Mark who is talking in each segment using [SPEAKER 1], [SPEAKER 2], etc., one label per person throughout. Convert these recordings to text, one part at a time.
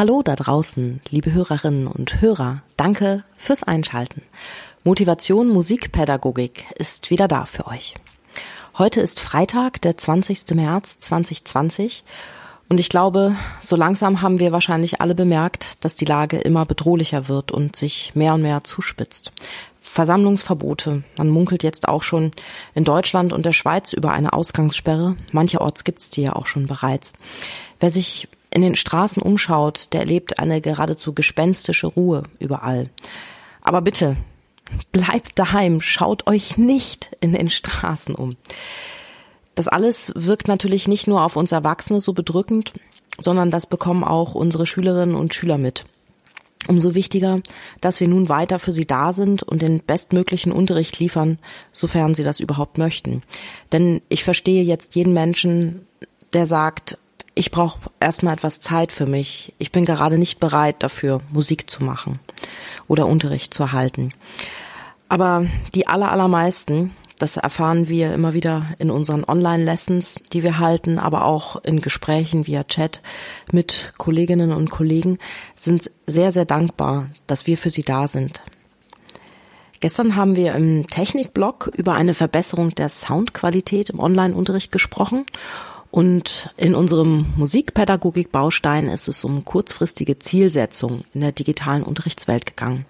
[SPEAKER 1] Hallo da draußen, liebe Hörerinnen und Hörer. Danke fürs Einschalten. Motivation Musikpädagogik ist wieder da für euch. Heute ist Freitag, der 20. März 2020 und ich glaube, so langsam haben wir wahrscheinlich alle bemerkt, dass die Lage immer bedrohlicher wird und sich mehr und mehr zuspitzt. Versammlungsverbote. Man munkelt jetzt auch schon in Deutschland und der Schweiz über eine Ausgangssperre. Mancherorts gibt's die ja auch schon bereits. Wer sich in den Straßen umschaut, der erlebt eine geradezu gespenstische Ruhe überall. Aber bitte, bleibt daheim, schaut euch nicht in den Straßen um. Das alles wirkt natürlich nicht nur auf uns Erwachsene so bedrückend, sondern das bekommen auch unsere Schülerinnen und Schüler mit. Umso wichtiger, dass wir nun weiter für sie da sind und den bestmöglichen Unterricht liefern, sofern sie das überhaupt möchten. Denn ich verstehe jetzt jeden Menschen, der sagt, ich brauche erstmal etwas Zeit für mich. Ich bin gerade nicht bereit dafür, Musik zu machen oder Unterricht zu erhalten. Aber die aller, allermeisten, das erfahren wir immer wieder in unseren Online-Lessons, die wir halten, aber auch in Gesprächen via Chat mit Kolleginnen und Kollegen, sind sehr, sehr dankbar, dass wir für sie da sind. Gestern haben wir im Technikblog über eine Verbesserung der Soundqualität im Online-Unterricht gesprochen und in unserem Musikpädagogik-Baustein ist es um kurzfristige Zielsetzung in der digitalen Unterrichtswelt gegangen.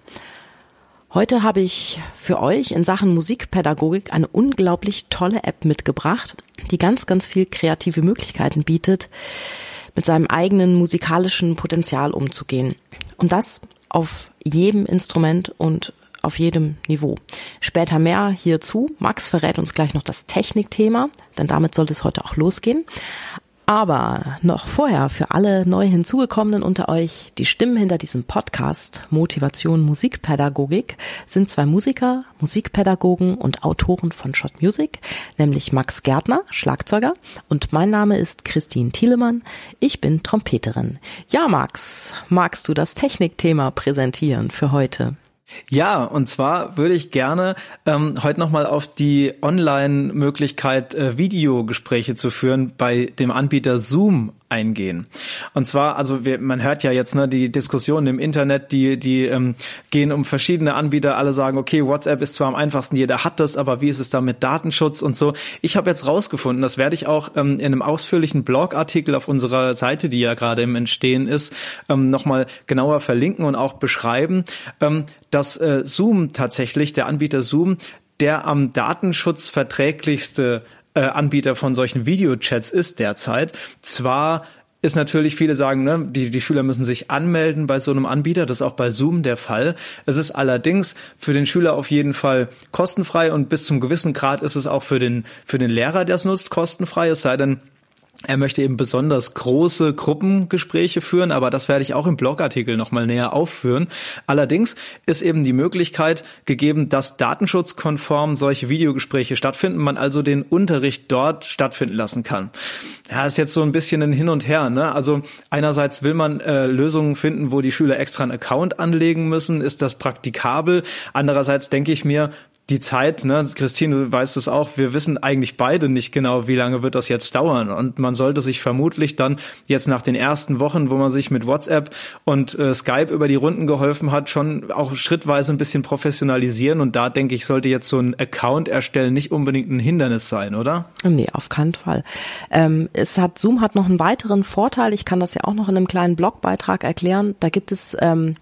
[SPEAKER 1] Heute habe ich für euch in Sachen Musikpädagogik eine unglaublich tolle App mitgebracht, die ganz, ganz viel kreative Möglichkeiten bietet, mit seinem eigenen musikalischen Potenzial umzugehen. Und das auf jedem Instrument und auf jedem Niveau. Später mehr hierzu. Max verrät uns gleich noch das Technikthema, denn damit sollte es heute auch losgehen. Aber noch vorher für alle neu hinzugekommenen unter euch, die Stimmen hinter diesem Podcast Motivation Musikpädagogik sind zwei Musiker, Musikpädagogen und Autoren von Shot Music, nämlich Max Gärtner, Schlagzeuger und mein Name ist Christine Thielemann. Ich bin Trompeterin. Ja, Max, magst du das Technikthema präsentieren für heute?
[SPEAKER 2] Ja, und zwar würde ich gerne ähm, heute nochmal auf die Online-Möglichkeit, äh, Videogespräche zu führen bei dem Anbieter Zoom eingehen. Und zwar, also wir, man hört ja jetzt ne, die Diskussionen im Internet, die die ähm, gehen um verschiedene Anbieter. Alle sagen, okay, WhatsApp ist zwar am einfachsten, jeder hat das, aber wie ist es da mit Datenschutz und so? Ich habe jetzt rausgefunden, das werde ich auch ähm, in einem ausführlichen Blogartikel auf unserer Seite, die ja gerade im Entstehen ist, ähm, nochmal genauer verlinken und auch beschreiben, ähm, dass äh, Zoom tatsächlich, der Anbieter Zoom, der am datenschutzverträglichste äh, Anbieter von solchen Videochats ist derzeit. Zwar ist natürlich, viele sagen, ne, die, die Schüler müssen sich anmelden bei so einem Anbieter. Das ist auch bei Zoom der Fall. Es ist allerdings für den Schüler auf jeden Fall kostenfrei und bis zum gewissen Grad ist es auch für den, für den Lehrer, der es nutzt, kostenfrei. Es sei denn, er möchte eben besonders große Gruppengespräche führen, aber das werde ich auch im Blogartikel nochmal näher aufführen. Allerdings ist eben die Möglichkeit gegeben, dass datenschutzkonform solche Videogespräche stattfinden, man also den Unterricht dort stattfinden lassen kann. Ja, ist jetzt so ein bisschen ein Hin und Her. Ne? Also einerseits will man äh, Lösungen finden, wo die Schüler extra einen Account anlegen müssen. Ist das praktikabel? Andererseits denke ich mir, die Zeit, ne, Christine, du weißt es auch, wir wissen eigentlich beide nicht genau, wie lange wird das jetzt dauern. Und man sollte sich vermutlich dann jetzt nach den ersten Wochen, wo man sich mit WhatsApp und äh, Skype über die Runden geholfen hat, schon auch schrittweise ein bisschen professionalisieren. Und da denke ich, sollte jetzt so ein Account erstellen nicht unbedingt ein Hindernis sein, oder?
[SPEAKER 1] Nee, auf keinen Fall. Ähm, es hat, Zoom hat noch einen weiteren Vorteil. Ich kann das ja auch noch in einem kleinen Blogbeitrag erklären. Da gibt es, ähm,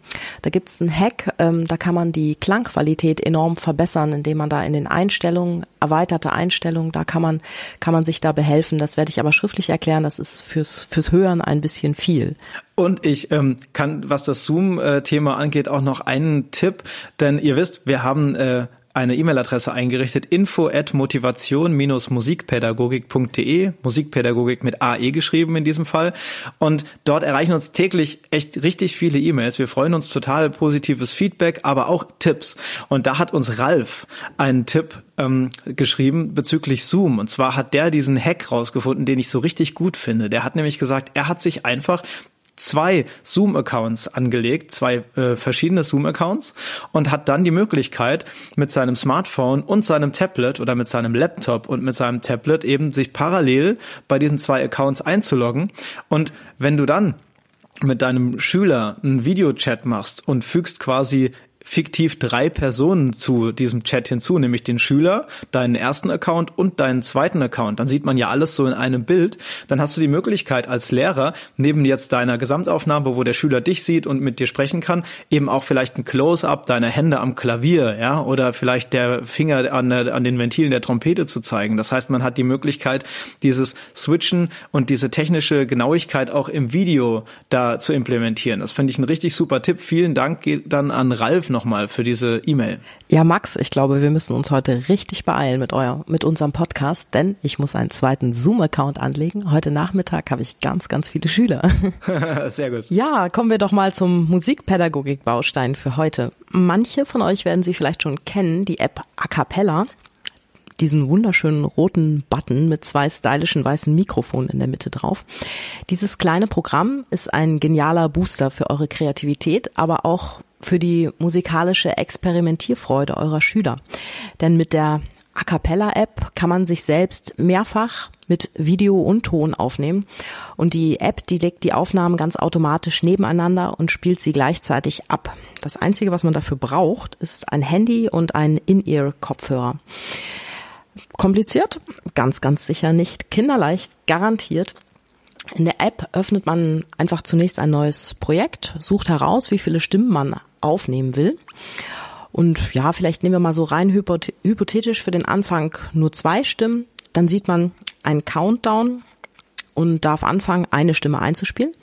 [SPEAKER 1] da gibt es einen Hack, ähm, da kann man die Klangqualität enorm verbessern indem man da in den Einstellungen, erweiterte Einstellungen, da kann man, kann man sich da behelfen. Das werde ich aber schriftlich erklären. Das ist fürs, fürs Hören ein bisschen viel.
[SPEAKER 2] Und ich ähm, kann, was das Zoom-Thema angeht, auch noch einen Tipp, denn ihr wisst, wir haben äh, eine E-Mail-Adresse eingerichtet, info at motivation-musikpädagogik.de, Musikpädagogik mit AE geschrieben in diesem Fall. Und dort erreichen uns täglich echt richtig viele E-Mails. Wir freuen uns total positives Feedback, aber auch Tipps. Und da hat uns Ralf einen Tipp ähm, geschrieben bezüglich Zoom. Und zwar hat der diesen Hack rausgefunden, den ich so richtig gut finde. Der hat nämlich gesagt, er hat sich einfach zwei Zoom-Accounts angelegt, zwei äh, verschiedene Zoom-Accounts und hat dann die Möglichkeit, mit seinem Smartphone und seinem Tablet oder mit seinem Laptop und mit seinem Tablet eben sich parallel bei diesen zwei Accounts einzuloggen. Und wenn du dann mit deinem Schüler einen Videochat machst und fügst quasi fiktiv drei Personen zu diesem Chat hinzu, nämlich den Schüler, deinen ersten Account und deinen zweiten Account. Dann sieht man ja alles so in einem Bild. Dann hast du die Möglichkeit als Lehrer, neben jetzt deiner Gesamtaufnahme, wo der Schüler dich sieht und mit dir sprechen kann, eben auch vielleicht ein Close-up deiner Hände am Klavier, ja, oder vielleicht der Finger an, an den Ventilen der Trompete zu zeigen. Das heißt, man hat die Möglichkeit, dieses Switchen und diese technische Genauigkeit auch im Video da zu implementieren. Das finde ich ein richtig super Tipp. Vielen Dank dann an Ralf nochmal für diese E-Mail.
[SPEAKER 1] Ja, Max, ich glaube, wir müssen uns heute richtig beeilen mit euer, mit unserem Podcast, denn ich muss einen zweiten Zoom-Account anlegen. Heute Nachmittag habe ich ganz, ganz viele Schüler.
[SPEAKER 2] Sehr gut.
[SPEAKER 1] Ja, kommen wir doch mal zum Musikpädagogik-Baustein für heute. Manche von euch werden sie vielleicht schon kennen, die App A Cappella diesen wunderschönen roten Button mit zwei stylischen weißen Mikrofonen in der Mitte drauf. Dieses kleine Programm ist ein genialer Booster für eure Kreativität, aber auch für die musikalische Experimentierfreude eurer Schüler. Denn mit der A cappella App kann man sich selbst mehrfach mit Video und Ton aufnehmen und die App, die legt die Aufnahmen ganz automatisch nebeneinander und spielt sie gleichzeitig ab. Das einzige, was man dafür braucht, ist ein Handy und ein In-Ear-Kopfhörer. Kompliziert? Ganz, ganz sicher nicht. Kinderleicht garantiert. In der App öffnet man einfach zunächst ein neues Projekt, sucht heraus, wie viele Stimmen man aufnehmen will. Und ja, vielleicht nehmen wir mal so rein hypothetisch für den Anfang nur zwei Stimmen. Dann sieht man einen Countdown und darf anfangen, eine Stimme einzuspielen.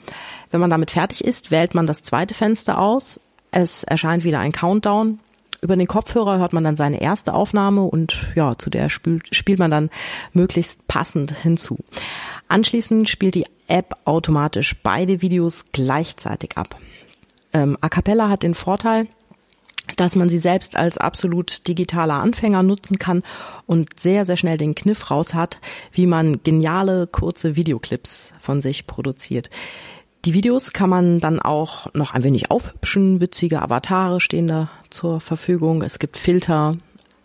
[SPEAKER 1] Wenn man damit fertig ist, wählt man das zweite Fenster aus. Es erscheint wieder ein Countdown. Über den Kopfhörer hört man dann seine erste Aufnahme und ja, zu der spielt, spielt man dann möglichst passend hinzu. Anschließend spielt die App automatisch beide Videos gleichzeitig ab. Ähm, A Cappella hat den Vorteil, dass man sie selbst als absolut digitaler Anfänger nutzen kann und sehr, sehr schnell den Kniff raus hat, wie man geniale kurze Videoclips von sich produziert. Die Videos kann man dann auch noch ein wenig aufhübschen, witzige Avatare stehen da zur Verfügung. Es gibt Filter,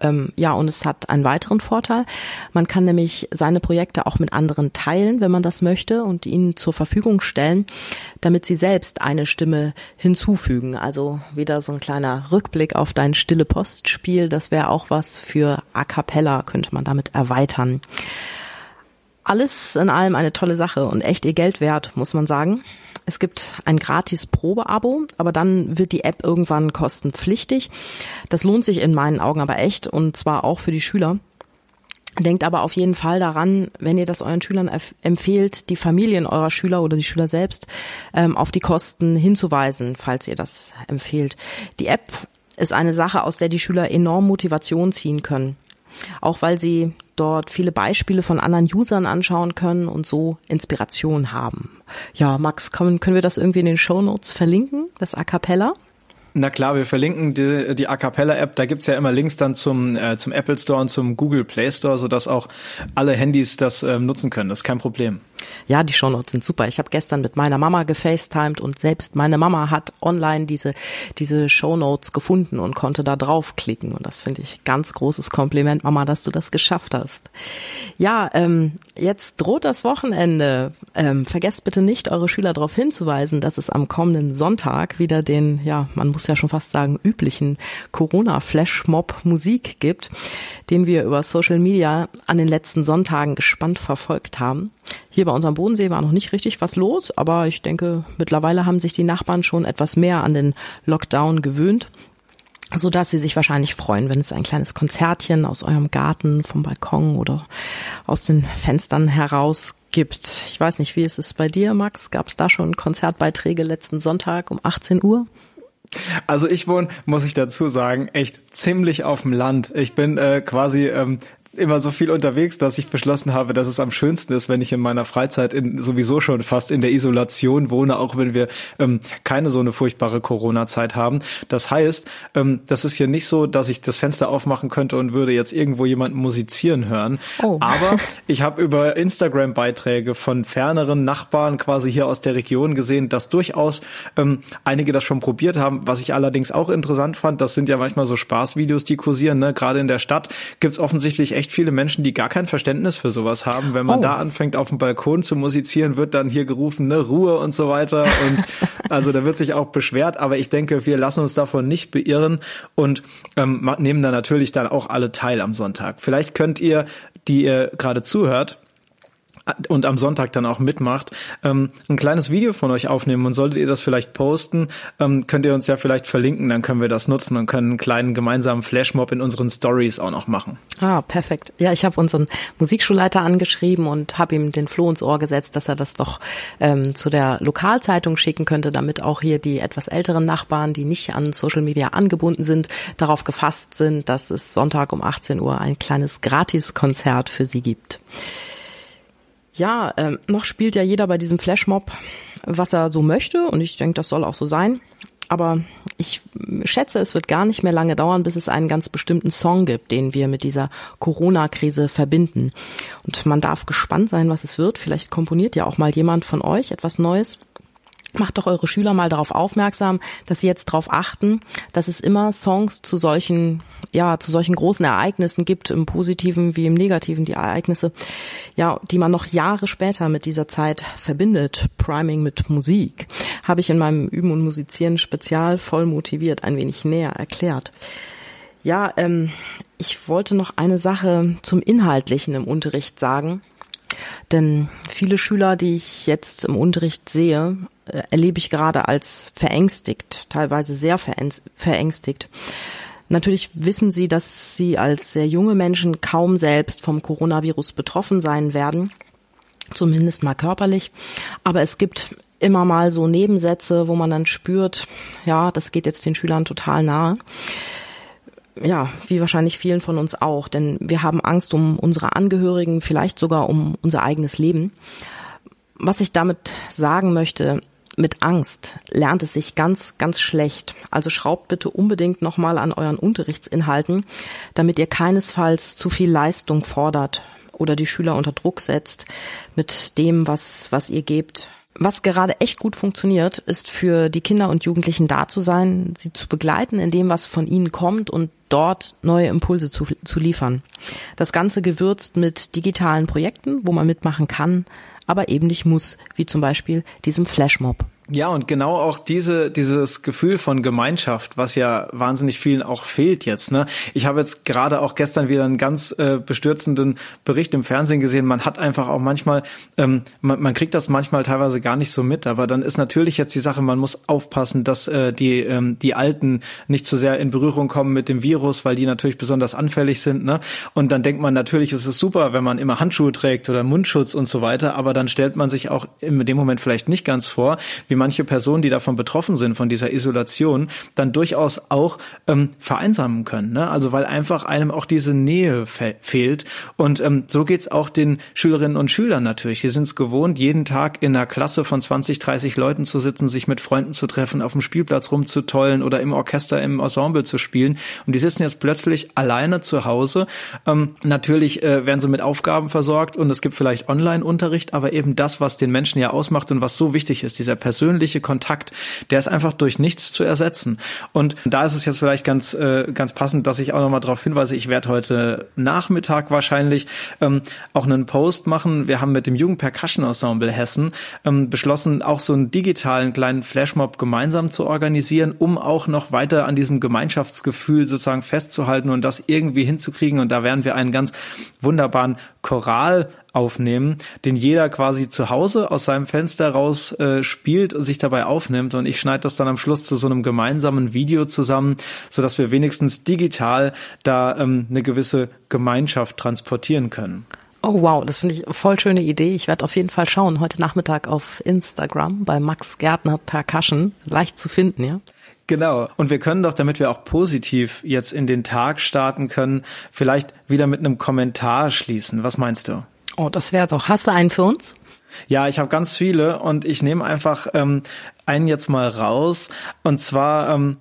[SPEAKER 1] ähm, ja, und es hat einen weiteren Vorteil. Man kann nämlich seine Projekte auch mit anderen teilen, wenn man das möchte, und ihnen zur Verfügung stellen, damit sie selbst eine Stimme hinzufügen. Also wieder so ein kleiner Rückblick auf dein Stille Postspiel. Das wäre auch was für A cappella, könnte man damit erweitern. Alles in allem eine tolle Sache und echt ihr Geld wert, muss man sagen. Es gibt ein gratis Probeabo, aber dann wird die App irgendwann kostenpflichtig. Das lohnt sich in meinen Augen aber echt und zwar auch für die Schüler. Denkt aber auf jeden Fall daran, wenn ihr das euren Schülern empfehlt, die Familien eurer Schüler oder die Schüler selbst ähm, auf die Kosten hinzuweisen, falls ihr das empfehlt. Die App ist eine Sache, aus der die Schüler enorm Motivation ziehen können. Auch weil sie dort viele Beispiele von anderen Usern anschauen können und so Inspiration haben. Ja, Max, können, können wir das irgendwie in den Show Notes verlinken, das A Cappella?
[SPEAKER 2] Na klar, wir verlinken die, die A Cappella App. Da gibt's ja immer Links dann zum, äh, zum Apple Store und zum Google Play Store, sodass auch alle Handys das ähm, nutzen können. Das ist kein Problem.
[SPEAKER 1] Ja, die Shownotes sind super. Ich habe gestern mit meiner Mama gefacetimed und selbst meine Mama hat online diese, diese Shownotes gefunden und konnte da draufklicken. Und das finde ich ganz großes Kompliment, Mama, dass du das geschafft hast. Ja, ähm, jetzt droht das Wochenende. Ähm, vergesst bitte nicht, eure Schüler darauf hinzuweisen, dass es am kommenden Sonntag wieder den, ja, man muss ja schon fast sagen, üblichen Corona-Flashmob Musik gibt, den wir über Social Media an den letzten Sonntagen gespannt verfolgt haben. Hier bei unserem Bodensee war noch nicht richtig was los, aber ich denke, mittlerweile haben sich die Nachbarn schon etwas mehr an den Lockdown gewöhnt so dass sie sich wahrscheinlich freuen, wenn es ein kleines Konzertchen aus eurem Garten, vom Balkon oder aus den Fenstern heraus gibt. Ich weiß nicht, wie ist es bei dir, Max? Gab es da schon Konzertbeiträge letzten Sonntag um 18 Uhr?
[SPEAKER 2] Also ich wohne, muss ich dazu sagen, echt ziemlich auf dem Land. Ich bin äh, quasi ähm, immer so viel unterwegs, dass ich beschlossen habe, dass es am schönsten ist, wenn ich in meiner Freizeit in, sowieso schon fast in der Isolation wohne, auch wenn wir ähm, keine so eine furchtbare Corona-Zeit haben. Das heißt, ähm, das ist hier nicht so, dass ich das Fenster aufmachen könnte und würde jetzt irgendwo jemanden musizieren hören. Oh. Aber ich habe über Instagram-Beiträge von ferneren Nachbarn quasi hier aus der Region gesehen, dass durchaus ähm, einige das schon probiert haben. Was ich allerdings auch interessant fand, das sind ja manchmal so Spaßvideos, die kursieren. Ne? Gerade in der Stadt gibt's offensichtlich echt viele Menschen, die gar kein Verständnis für sowas haben. Wenn man oh. da anfängt, auf dem Balkon zu musizieren, wird dann hier gerufen, ne, Ruhe und so weiter. Und also da wird sich auch beschwert. Aber ich denke, wir lassen uns davon nicht beirren und ähm, nehmen da natürlich dann auch alle teil am Sonntag. Vielleicht könnt ihr, die ihr gerade zuhört, und am Sonntag dann auch mitmacht, ähm, ein kleines Video von euch aufnehmen und solltet ihr das vielleicht posten, ähm, könnt ihr uns ja vielleicht verlinken, dann können wir das nutzen und können einen kleinen gemeinsamen Flashmob in unseren Stories auch noch machen.
[SPEAKER 1] Ah, perfekt. Ja, ich habe unseren Musikschulleiter angeschrieben und habe ihm den Floh ins Ohr gesetzt, dass er das doch ähm, zu der Lokalzeitung schicken könnte, damit auch hier die etwas älteren Nachbarn, die nicht an Social Media angebunden sind, darauf gefasst sind, dass es Sonntag um 18 Uhr ein kleines Gratiskonzert für sie gibt. Ja, ähm, noch spielt ja jeder bei diesem Flashmob, was er so möchte und ich denke, das soll auch so sein. Aber ich schätze, es wird gar nicht mehr lange dauern, bis es einen ganz bestimmten Song gibt, den wir mit dieser Corona-Krise verbinden. Und man darf gespannt sein, was es wird. Vielleicht komponiert ja auch mal jemand von euch etwas Neues macht doch eure Schüler mal darauf aufmerksam, dass sie jetzt darauf achten, dass es immer Songs zu solchen, ja, zu solchen großen Ereignissen gibt, im Positiven wie im Negativen, die Ereignisse, ja, die man noch Jahre später mit dieser Zeit verbindet. Priming mit Musik. Habe ich in meinem Üben und Musizieren spezial voll motiviert ein wenig näher erklärt. Ja, ähm, ich wollte noch eine Sache zum Inhaltlichen im Unterricht sagen. Denn viele Schüler, die ich jetzt im Unterricht sehe, äh, erlebe ich gerade als verängstigt, teilweise sehr verängstigt. Natürlich wissen sie, dass sie als sehr junge Menschen kaum selbst vom Coronavirus betroffen sein werden, zumindest mal körperlich. Aber es gibt immer mal so Nebensätze, wo man dann spürt, ja, das geht jetzt den Schülern total nahe ja, wie wahrscheinlich vielen von uns auch, denn wir haben Angst um unsere Angehörigen, vielleicht sogar um unser eigenes Leben. Was ich damit sagen möchte, mit Angst lernt es sich ganz, ganz schlecht. Also schraubt bitte unbedingt nochmal an euren Unterrichtsinhalten, damit ihr keinesfalls zu viel Leistung fordert oder die Schüler unter Druck setzt mit dem, was, was ihr gebt. Was gerade echt gut funktioniert, ist für die Kinder und Jugendlichen da zu sein, sie zu begleiten in dem, was von ihnen kommt und dort neue Impulse zu, zu liefern. Das Ganze gewürzt mit digitalen Projekten, wo man mitmachen kann, aber eben nicht muss, wie zum Beispiel diesem Flashmob.
[SPEAKER 2] Ja, und genau auch diese, dieses Gefühl von Gemeinschaft, was ja wahnsinnig vielen auch fehlt jetzt. Ne? Ich habe jetzt gerade auch gestern wieder einen ganz äh, bestürzenden Bericht im Fernsehen gesehen. Man hat einfach auch manchmal, ähm, man, man kriegt das manchmal teilweise gar nicht so mit, aber dann ist natürlich jetzt die Sache, man muss aufpassen, dass äh, die, ähm, die Alten nicht zu sehr in Berührung kommen mit dem Virus, weil die natürlich besonders anfällig sind. Ne? Und dann denkt man natürlich, ist es super, wenn man immer Handschuhe trägt oder Mundschutz und so weiter, aber dann stellt man sich auch in dem Moment vielleicht nicht ganz vor, wie manche Personen, die davon betroffen sind, von dieser Isolation, dann durchaus auch ähm, vereinsamen können. Ne? Also weil einfach einem auch diese Nähe fe fehlt. Und ähm, so geht's auch den Schülerinnen und Schülern natürlich. Die sind es gewohnt, jeden Tag in einer Klasse von 20, 30 Leuten zu sitzen, sich mit Freunden zu treffen, auf dem Spielplatz rumzutollen oder im Orchester, im Ensemble zu spielen. Und die sitzen jetzt plötzlich alleine zu Hause. Ähm, natürlich äh, werden sie mit Aufgaben versorgt und es gibt vielleicht Online-Unterricht, aber eben das, was den Menschen ja ausmacht und was so wichtig ist, dieser persönliche persönliche Kontakt, der ist einfach durch nichts zu ersetzen. Und da ist es jetzt vielleicht ganz, äh, ganz passend, dass ich auch nochmal darauf hinweise, ich werde heute Nachmittag wahrscheinlich ähm, auch einen Post machen. Wir haben mit dem Jugend Percussion Ensemble Hessen ähm, beschlossen, auch so einen digitalen kleinen Flashmob gemeinsam zu organisieren, um auch noch weiter an diesem Gemeinschaftsgefühl sozusagen festzuhalten und das irgendwie hinzukriegen. Und da werden wir einen ganz wunderbaren Choral aufnehmen, den jeder quasi zu Hause aus seinem Fenster raus äh, spielt und sich dabei aufnimmt und ich schneide das dann am Schluss zu so einem gemeinsamen Video zusammen, so dass wir wenigstens digital da ähm, eine gewisse Gemeinschaft transportieren können.
[SPEAKER 1] Oh wow, das finde ich voll schöne Idee. Ich werde auf jeden Fall schauen, heute Nachmittag auf Instagram bei Max Gärtner Percussion, leicht zu finden, ja.
[SPEAKER 2] Genau. Und wir können doch, damit wir auch positiv jetzt in den Tag starten können, vielleicht wieder mit einem Kommentar schließen. Was meinst du?
[SPEAKER 1] Oh, das wäre doch. Hast du einen für uns?
[SPEAKER 2] Ja, ich habe ganz viele und ich nehme einfach ähm, einen jetzt mal raus. Und zwar ähm,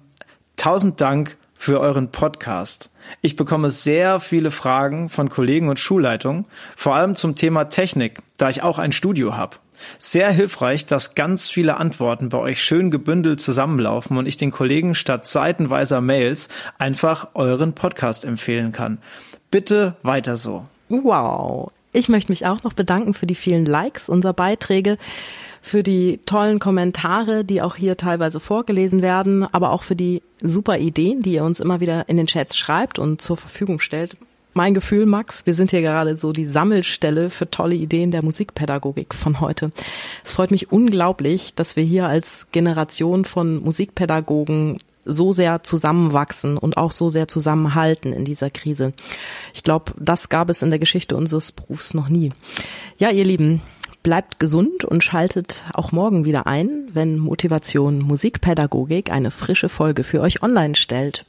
[SPEAKER 2] tausend Dank für euren Podcast. Ich bekomme sehr viele Fragen von Kollegen und Schulleitungen, vor allem zum Thema Technik, da ich auch ein Studio habe. Sehr hilfreich, dass ganz viele Antworten bei euch schön gebündelt zusammenlaufen und ich den Kollegen statt seitenweiser Mails einfach euren Podcast empfehlen kann. Bitte weiter so.
[SPEAKER 1] Wow. Ich möchte mich auch noch bedanken für die vielen Likes unserer Beiträge, für die tollen Kommentare, die auch hier teilweise vorgelesen werden, aber auch für die super Ideen, die ihr uns immer wieder in den Chats schreibt und zur Verfügung stellt. Mein Gefühl, Max, wir sind hier gerade so die Sammelstelle für tolle Ideen der Musikpädagogik von heute. Es freut mich unglaublich, dass wir hier als Generation von Musikpädagogen so sehr zusammenwachsen und auch so sehr zusammenhalten in dieser Krise. Ich glaube, das gab es in der Geschichte unseres Berufs noch nie. Ja, ihr Lieben, bleibt gesund und schaltet auch morgen wieder ein, wenn Motivation Musikpädagogik eine frische Folge für euch online stellt.